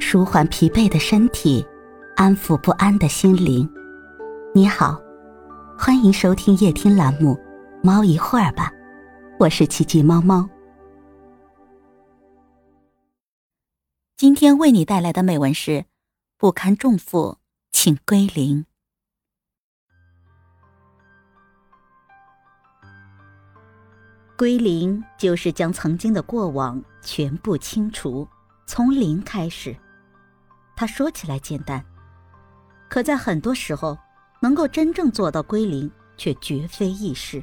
舒缓疲惫的身体，安抚不安的心灵。你好，欢迎收听夜听栏目《猫一会儿吧》，我是奇迹猫猫。今天为你带来的美文是：不堪重负，请归零。归零就是将曾经的过往全部清除，从零开始。他说起来简单，可在很多时候，能够真正做到归零却绝非易事，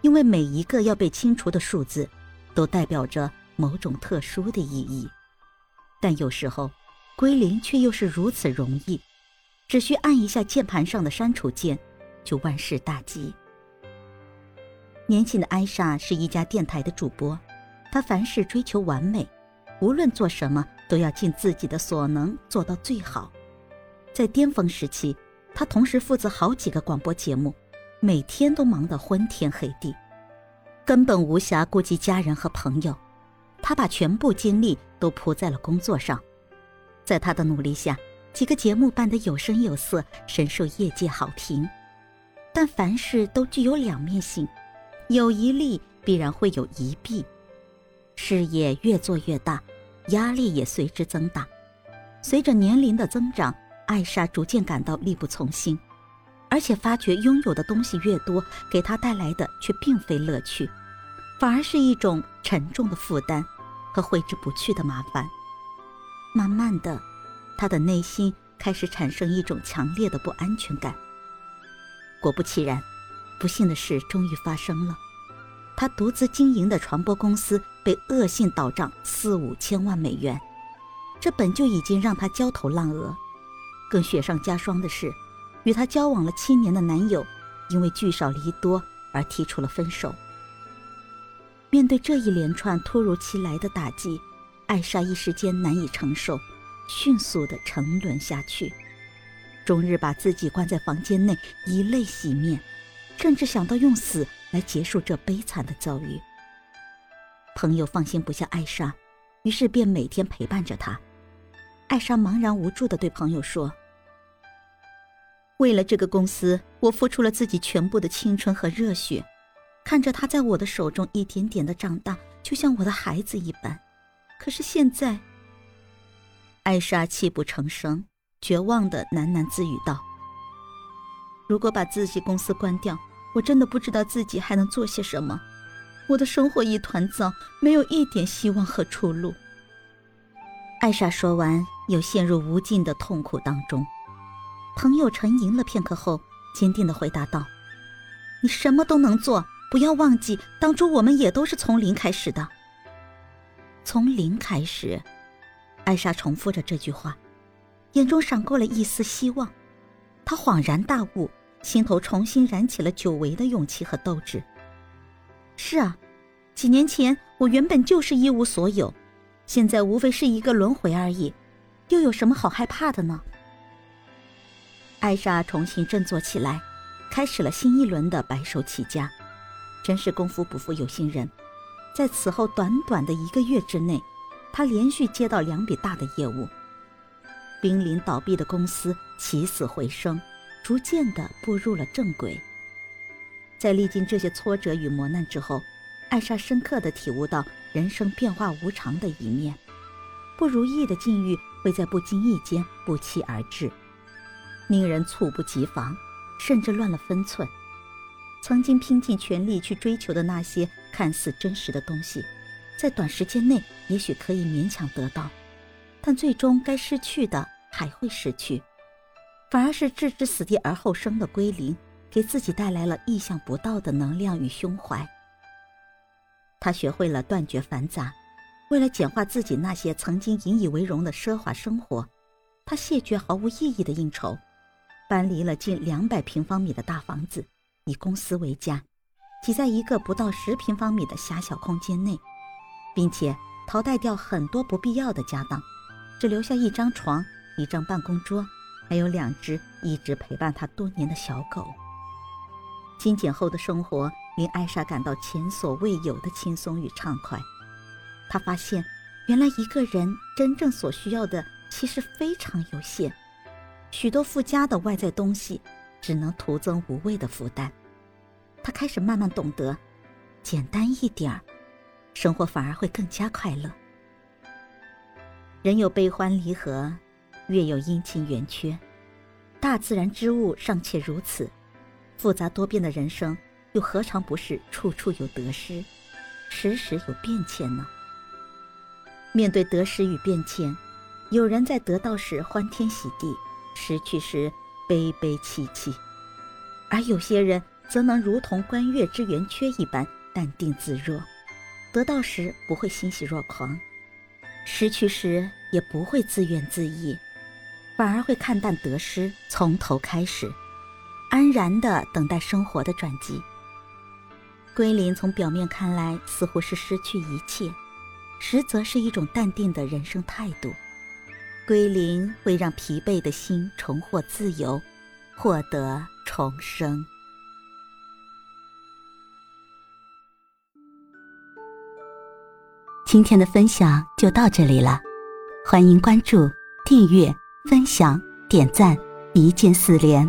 因为每一个要被清除的数字，都代表着某种特殊的意义。但有时候，归零却又是如此容易，只需按一下键盘上的删除键，就万事大吉。年轻的艾莎是一家电台的主播，她凡事追求完美，无论做什么都要尽自己的所能做到最好。在巅峰时期，他同时负责好几个广播节目，每天都忙得昏天黑地，根本无暇顾及家人和朋友。他把全部精力都扑在了工作上，在他的努力下，几个节目办得有声有色，深受业界好评。但凡事都具有两面性。有一利，必然会有一弊。事业越做越大，压力也随之增大。随着年龄的增长，艾莎逐渐感到力不从心，而且发觉拥有的东西越多，给她带来的却并非乐趣，反而是一种沉重的负担和挥之不去的麻烦。慢慢的，她的内心开始产生一种强烈的不安全感。果不其然。不幸的事终于发生了，他独自经营的传播公司被恶性倒账四五千万美元，这本就已经让她焦头烂额。更雪上加霜的是，与她交往了七年的男友，因为聚少离多而提出了分手。面对这一连串突如其来的打击，艾莎一时间难以承受，迅速的沉沦下去，终日把自己关在房间内，以泪洗面。甚至想到用死来结束这悲惨的遭遇。朋友放心不下艾莎，于是便每天陪伴着她。艾莎茫然无助地对朋友说：“为了这个公司，我付出了自己全部的青春和热血，看着他在我的手中一点点的长大，就像我的孩子一般。可是现在……”艾莎泣不成声，绝望地喃喃自语道。如果把自己公司关掉，我真的不知道自己还能做些什么。我的生活一团糟，没有一点希望和出路。艾莎说完，又陷入无尽的痛苦当中。朋友沉吟了片刻后，坚定的回答道：“你什么都能做，不要忘记，当初我们也都是从零开始的。从零开始。”艾莎重复着这句话，眼中闪过了一丝希望。她恍然大悟。心头重新燃起了久违的勇气和斗志。是啊，几年前我原本就是一无所有，现在无非是一个轮回而已，又有什么好害怕的呢？艾莎重新振作起来，开始了新一轮的白手起家。真是功夫不负有心人，在此后短短的一个月之内，她连续接到两笔大的业务，濒临倒闭的公司起死回生。逐渐的步入了正轨。在历经这些挫折与磨难之后，艾莎深刻地体悟到人生变化无常的一面，不如意的境遇会在不经意间不期而至，令人猝不及防，甚至乱了分寸。曾经拼尽全力去追求的那些看似真实的东西，在短时间内也许可以勉强得到，但最终该失去的还会失去。反而是置之死地而后生的归零，给自己带来了意想不到的能量与胸怀。他学会了断绝繁杂，为了简化自己那些曾经引以为荣的奢华生活，他谢绝毫无意义的应酬，搬离了近两百平方米的大房子，以公司为家，挤在一个不到十平方米的狭小空间内，并且淘汰掉很多不必要的家当，只留下一张床、一张办公桌。还有两只一直陪伴他多年的小狗。精简后的生活令艾莎感到前所未有的轻松与畅快。她发现，原来一个人真正所需要的其实非常有限，许多附加的外在东西只能徒增无谓的负担。他开始慢慢懂得，简单一点儿，生活反而会更加快乐。人有悲欢离合，月有阴晴圆缺，大自然之物尚且如此，复杂多变的人生又何尝不是处处有得失，时时有变迁呢？面对得失与变迁，有人在得到时欢天喜地，失去时悲悲戚戚，而有些人则能如同观月之圆缺一般淡定自若，得到时不会欣喜若狂，失去时也不会自怨自艾，反而会看淡得失，从头开始，安然的等待生活的转机。归零从表面看来似乎是失去一切。实则是一种淡定的人生态度，归零会让疲惫的心重获自由，获得重生。今天的分享就到这里了，欢迎关注、订阅、分享、点赞，一键四连，